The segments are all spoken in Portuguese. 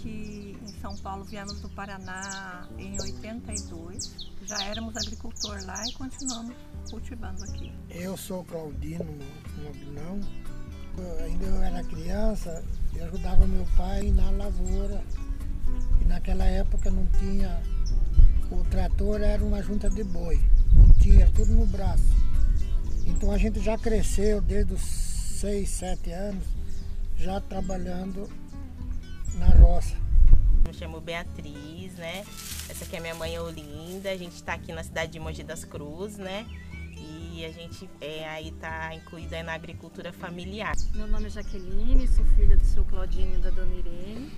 aqui em São Paulo, viemos do Paraná em 82. Já éramos agricultor lá e continuamos cultivando aqui. Eu sou Claudino Nobilão. Ainda eu era criança, eu ajudava meu pai na lavoura. E naquela época não tinha. O trator era uma junta de boi. Não tinha, tudo no braço. Então a gente já cresceu desde os 6, 7 anos, já trabalhando na roça. Me chamo Beatriz, né? Essa aqui é minha mãe Olinda. A gente está aqui na cidade de Mogi das Cruzes, né? E a gente é, aí tá incluída na agricultura familiar. Meu nome é Jaqueline, sou filha do seu Claudinho e da dona Irene.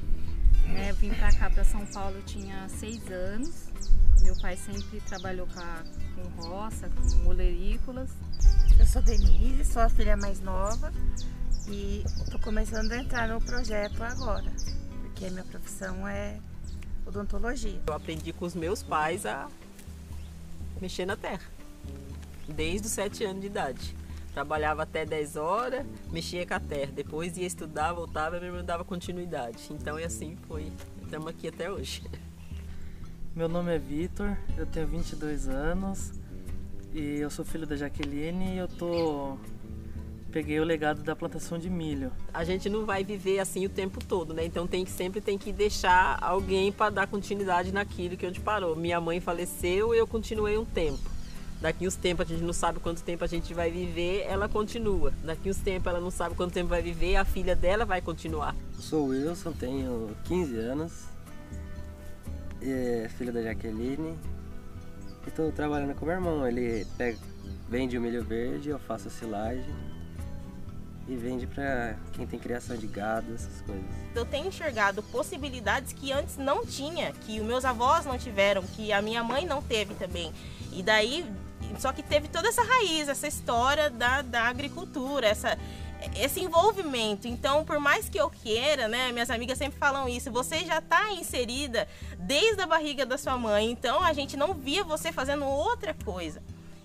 É, vim para cá, para São Paulo, eu tinha seis anos. Meu pai sempre trabalhou com, a, com roça, com olerícolas. Eu sou Denise, sou a filha mais nova e estou começando a entrar no projeto agora, porque a minha profissão é odontologia. Eu aprendi com os meus pais a mexer na terra, desde os 7 anos de idade. Trabalhava até 10 horas, mexia com a terra. Depois ia estudar, voltava e minha irmã dava continuidade. Então é assim foi. Estamos aqui até hoje. Meu nome é Vitor, eu tenho 22 anos e eu sou filho da Jaqueline e eu tô peguei o legado da plantação de milho. A gente não vai viver assim o tempo todo, né? Então tem que sempre tem que deixar alguém para dar continuidade naquilo que onde parou. Minha mãe faleceu e eu continuei um tempo. Daqui uns tempos a gente não sabe quanto tempo a gente vai viver, ela continua. Daqui uns tempos ela não sabe quanto tempo vai viver, a filha dela vai continuar. Eu sou o Wilson, tenho 15 anos, é filho da Jaqueline. E estou trabalhando com meu irmão. Ele pega, vende o milho verde, eu faço a silagem e vende para quem tem criação de gado, essas coisas. Eu tenho enxergado possibilidades que antes não tinha, que os meus avós não tiveram, que a minha mãe não teve também. E daí, só que teve toda essa raiz, essa história da, da agricultura, essa, esse envolvimento. Então, por mais que eu queira, né, minhas amigas sempre falam isso, você já está inserida desde a barriga da sua mãe. Então, a gente não via você fazendo outra coisa.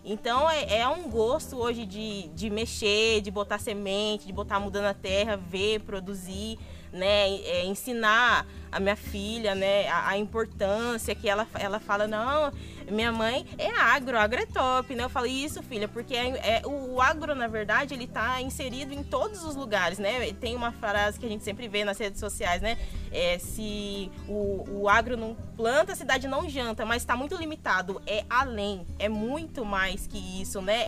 Então é, é, um gosto hoje de, de mexer, de botar semente, de botar mudando a terra, ver, produzir né, é, ensinar a minha filha, né, a, a, importância que ela, ela fala, não, minha mãe é agro, agro é top, né? Eu falo isso, filha, porque é, é o, o, agro, na verdade, ele tá inserido em todos os lugares, né? Tem uma frase que a gente sempre vê nas redes sociais, né? É, se o, o agro não planta, a cidade não janta, mas está muito limitado, é além, é muito mais que isso, né?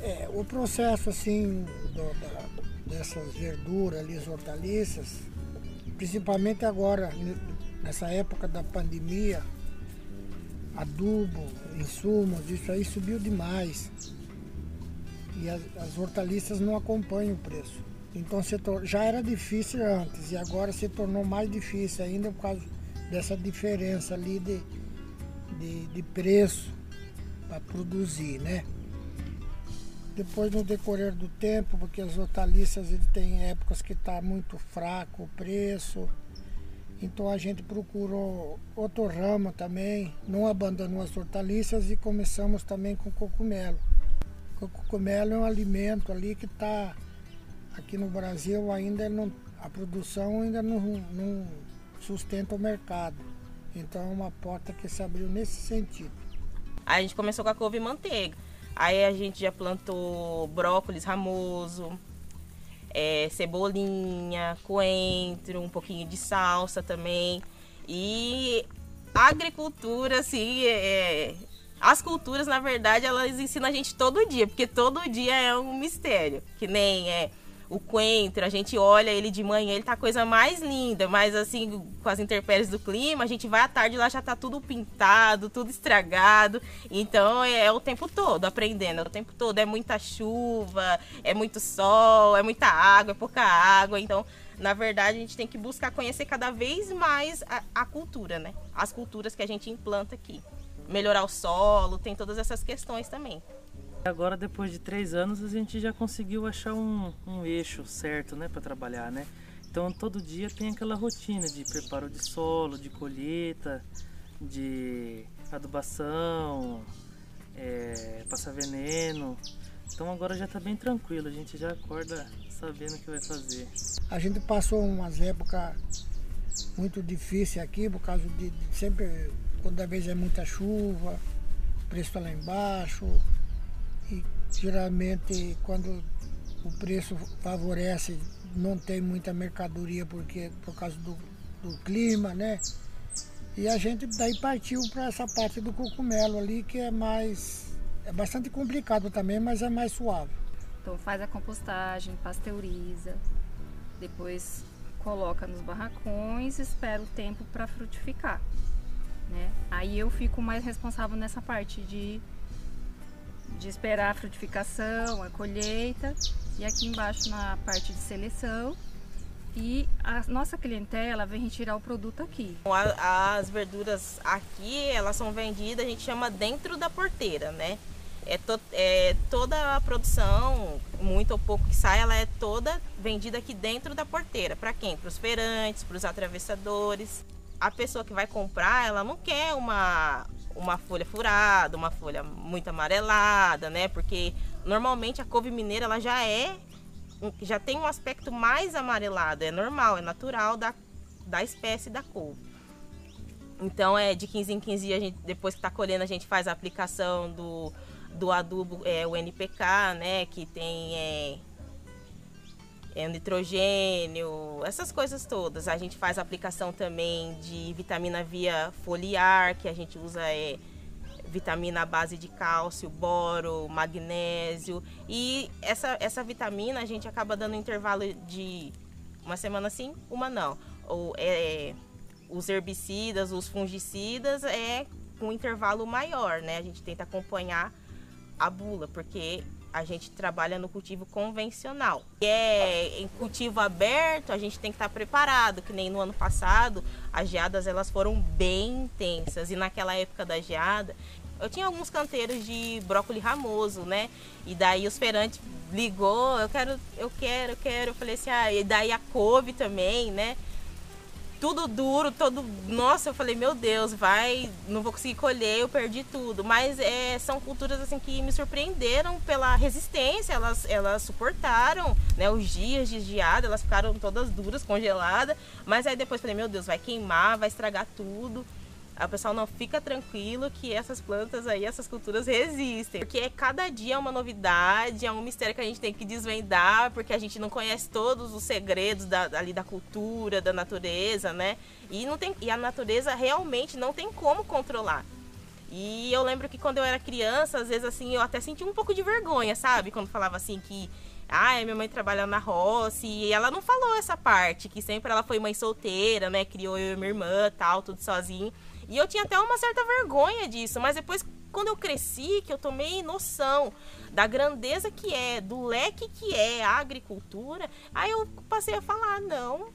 É, o processo, assim, do, da, dessas verduras ali, as hortaliças, principalmente agora, nessa época da pandemia, adubo, insumos, isso aí subiu demais. E as, as hortaliças não acompanham o preço. Então já era difícil antes e agora se tornou mais difícil ainda por causa dessa diferença ali de, de, de preço para produzir, né? Depois no decorrer do tempo, porque as hortaliças ele tem épocas que está muito fraco o preço. Então a gente procurou outro ramo também, não abandonou as hortaliças e começamos também com cogumelo. O cogumelo é um alimento ali que está aqui no Brasil ainda não, a produção ainda não, não sustenta o mercado. Então é uma porta que se abriu nesse sentido. A gente começou com a couve manteiga. Aí a gente já plantou brócolis ramoso, é, cebolinha, coentro, um pouquinho de salsa também. E agricultura, assim, é, as culturas, na verdade, elas ensinam a gente todo dia, porque todo dia é um mistério. Que nem é o coentro, a gente olha ele de manhã, ele tá a coisa mais linda, mas assim, com as intempéries do clima, a gente vai à tarde lá já tá tudo pintado, tudo estragado. Então é, é, o tempo todo aprendendo, é o tempo todo. É muita chuva, é muito sol, é muita água, é pouca água. Então, na verdade, a gente tem que buscar conhecer cada vez mais a, a cultura, né? As culturas que a gente implanta aqui. Melhorar o solo, tem todas essas questões também. Agora, depois de três anos, a gente já conseguiu achar um, um eixo certo né, para trabalhar, né? Então, todo dia tem aquela rotina de preparo de solo, de colheita, de adubação, é, passar veneno. Então, agora já está bem tranquilo, a gente já acorda sabendo o que vai fazer. A gente passou umas épocas muito difícil aqui por causa de, de sempre, quando às vezes é muita chuva, preço está lá embaixo. E geralmente quando o preço favorece, não tem muita mercadoria porque por causa do, do clima, né? E a gente daí partiu para essa parte do cogumelo ali que é mais é bastante complicado também, mas é mais suave. Então faz a compostagem, pasteuriza, depois coloca nos barracões, espera o tempo para frutificar. Né? Aí eu fico mais responsável nessa parte de, de esperar a frutificação, a colheita e aqui embaixo na parte de seleção. E a nossa clientela vem retirar o produto aqui. As verduras aqui, elas são vendidas, a gente chama dentro da porteira, né? é, to, é, toda a produção, muito ou pouco que sai, ela é toda vendida aqui dentro da porteira. Para quem? Para os feirantes, para os atravessadores. A pessoa que vai comprar, ela não quer uma, uma folha furada, uma folha muito amarelada, né? Porque normalmente a couve mineira ela já é já tem um aspecto mais amarelado, é normal, é natural da, da espécie da couve. Então é de 15 em 15 dias, depois que está colhendo, a gente faz a aplicação do, do adubo, é, o NPK, né, que tem é, é, nitrogênio, essas coisas todas. A gente faz aplicação também de vitamina via foliar, que a gente usa é, vitamina à base de cálcio, boro, magnésio. E essa, essa vitamina a gente acaba dando um intervalo de uma semana sim, uma não. Ou, é, os herbicidas, os fungicidas é com um intervalo maior, né? A gente tenta acompanhar a bula, porque a gente trabalha no cultivo convencional. E é em cultivo aberto, a gente tem que estar preparado, que nem no ano passado, as geadas elas foram bem intensas e naquela época da geada, eu tinha alguns canteiros de brócolis ramoso, né? E daí os feirantes ligou, eu quero, eu quero, eu quero, eu falei assim, ah, e daí a couve também, né? Tudo duro, todo. Nossa, eu falei, meu Deus, vai, não vou conseguir colher, eu perdi tudo. Mas é, são culturas assim que me surpreenderam pela resistência, elas, elas suportaram né, os dias de geada, elas ficaram todas duras, congeladas. Mas aí depois falei, meu Deus, vai queimar, vai estragar tudo. O pessoal não fica tranquilo que essas plantas aí, essas culturas resistem. Porque cada dia é uma novidade, é um mistério que a gente tem que desvendar, porque a gente não conhece todos os segredos da, ali da cultura, da natureza, né? E, não tem, e a natureza realmente não tem como controlar. E eu lembro que quando eu era criança, às vezes assim, eu até sentia um pouco de vergonha, sabe? Quando falava assim que ah, minha mãe trabalha na roça e ela não falou essa parte, que sempre ela foi mãe solteira, né? Criou eu e minha irmã, tal, tudo sozinho. E eu tinha até uma certa vergonha disso, mas depois quando eu cresci, que eu tomei noção da grandeza que é, do leque que é a agricultura, aí eu passei a falar, não,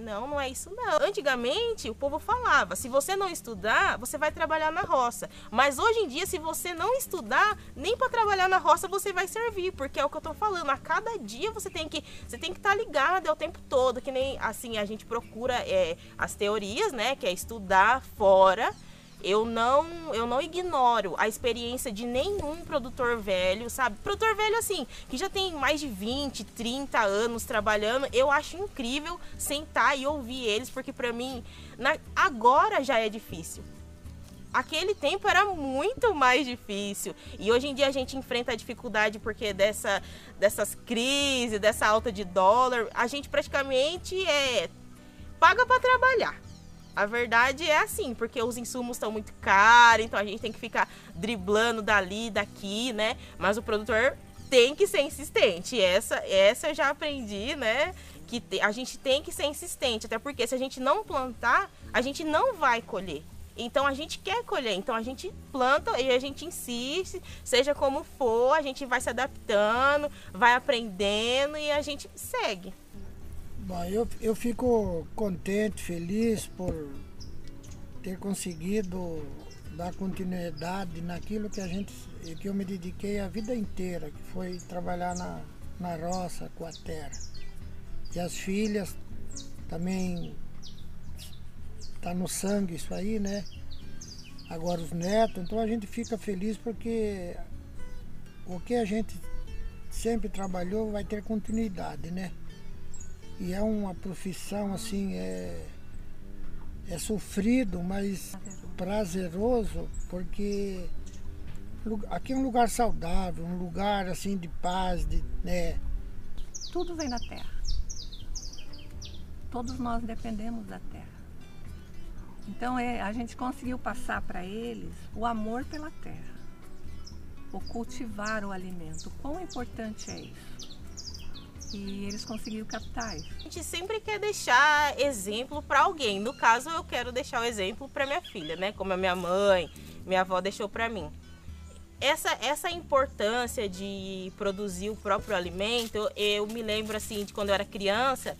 não, não é isso não. Antigamente o povo falava, se você não estudar, você vai trabalhar na roça. Mas hoje em dia, se você não estudar, nem para trabalhar na roça você vai servir, porque é o que eu tô falando. A cada dia você tem que você tem que estar tá ligado é o tempo todo, que nem assim a gente procura é, as teorias, né, que é estudar fora eu não, eu não ignoro a experiência de nenhum produtor velho, sabe? Produtor velho assim, que já tem mais de 20, 30 anos trabalhando, eu acho incrível sentar e ouvir eles, porque para mim na, agora já é difícil. Aquele tempo era muito mais difícil. E hoje em dia a gente enfrenta a dificuldade porque dessa, dessas crises, dessa alta de dólar, a gente praticamente é paga para trabalhar a verdade é assim, porque os insumos estão muito caros, então a gente tem que ficar driblando dali, daqui, né? Mas o produtor tem que ser insistente. Essa, essa eu já aprendi, né? Que a gente tem que ser insistente, até porque se a gente não plantar, a gente não vai colher. Então a gente quer colher, então a gente planta e a gente insiste, seja como for, a gente vai se adaptando, vai aprendendo e a gente segue. Bom, eu, eu fico contente, feliz por ter conseguido dar continuidade naquilo que a gente que eu me dediquei a vida inteira, que foi trabalhar na, na roça com a terra. E as filhas também tá no sangue isso aí, né? Agora os netos, então a gente fica feliz porque o que a gente sempre trabalhou vai ter continuidade, né? E é uma profissão assim, é, é sofrido, mas prazeroso, porque aqui é um lugar saudável, um lugar assim de paz, de, né? Tudo vem da terra. Todos nós dependemos da terra. Então é, a gente conseguiu passar para eles o amor pela terra, o cultivar o alimento. Quão importante é isso? E eles conseguiram captar isso. A gente sempre quer deixar exemplo para alguém. No caso, eu quero deixar o exemplo para minha filha, né? Como a minha mãe, minha avó deixou para mim. Essa, essa importância de produzir o próprio alimento, eu, eu me lembro assim de quando eu era criança,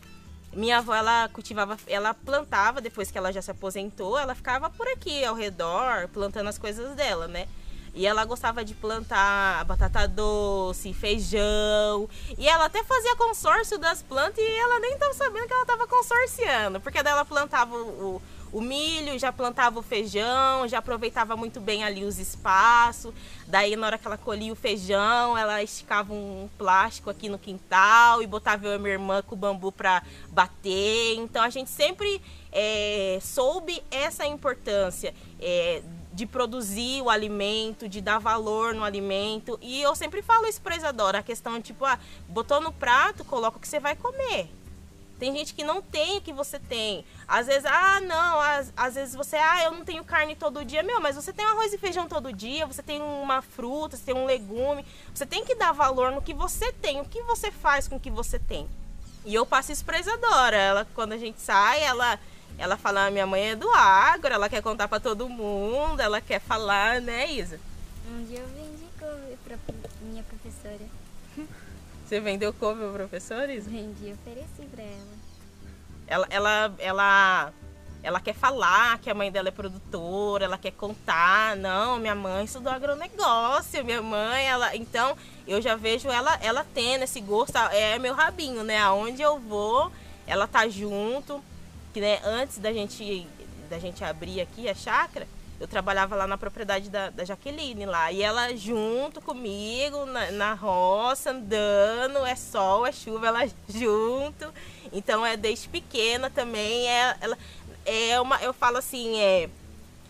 minha avó ela cultivava, ela plantava depois que ela já se aposentou, ela ficava por aqui ao redor plantando as coisas dela, né? E ela gostava de plantar batata doce, feijão. E ela até fazia consórcio das plantas e ela nem estava sabendo que ela estava consorciando. Porque daí ela plantava o, o milho, já plantava o feijão, já aproveitava muito bem ali os espaços. Daí na hora que ela colhia o feijão, ela esticava um plástico aqui no quintal e botava eu e minha irmã com o bambu para bater. Então a gente sempre é, soube essa importância. É, de produzir o alimento, de dar valor no alimento. E eu sempre falo isso pra Isadora, a questão de tipo, ah, botou no prato, coloca o que você vai comer. Tem gente que não tem o que você tem. Às vezes, ah, não, às, às vezes você, ah, eu não tenho carne todo dia. Meu, mas você tem arroz e feijão todo dia, você tem uma fruta, você tem um legume. Você tem que dar valor no que você tem, o que você faz com o que você tem. E eu passo isso pra Isadora. Ela, quando a gente sai, ela ela fala, "Ah, minha mãe é do agro, ela quer contar pra todo mundo, ela quer falar, né, Isa? Um dia eu vendi couve pra minha professora. Você vendeu couve pro professor, Isa? Vendi ofereci pra ela. Ela, ela, ela, ela quer falar que a mãe dela é produtora, ela quer contar, não, minha mãe estudou agronegócio, minha mãe, ela. Então, eu já vejo ela, ela tendo esse gosto, é meu rabinho, né? Aonde eu vou, ela tá junto. Que né, antes da gente, da gente abrir aqui a chácara, eu trabalhava lá na propriedade da, da Jaqueline lá. E ela junto comigo na, na roça, andando, é sol, é chuva, ela junto. Então é desde pequena também. É, ela, é uma, eu falo assim, é.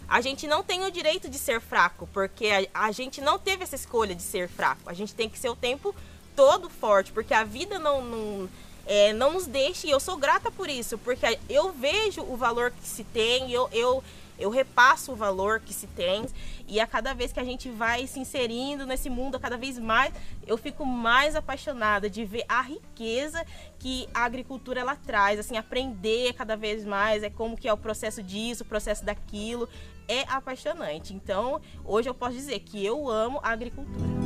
A gente não tem o direito de ser fraco, porque a, a gente não teve essa escolha de ser fraco. A gente tem que ser o tempo todo forte, porque a vida não, não é, não nos deixe, eu sou grata por isso, porque eu vejo o valor que se tem, eu, eu, eu repasso o valor que se tem, e a cada vez que a gente vai se inserindo nesse mundo, cada vez mais, eu fico mais apaixonada de ver a riqueza que a agricultura ela traz, assim, aprender cada vez mais, é como que é o processo disso, o processo daquilo, é apaixonante. Então, hoje eu posso dizer que eu amo a agricultura.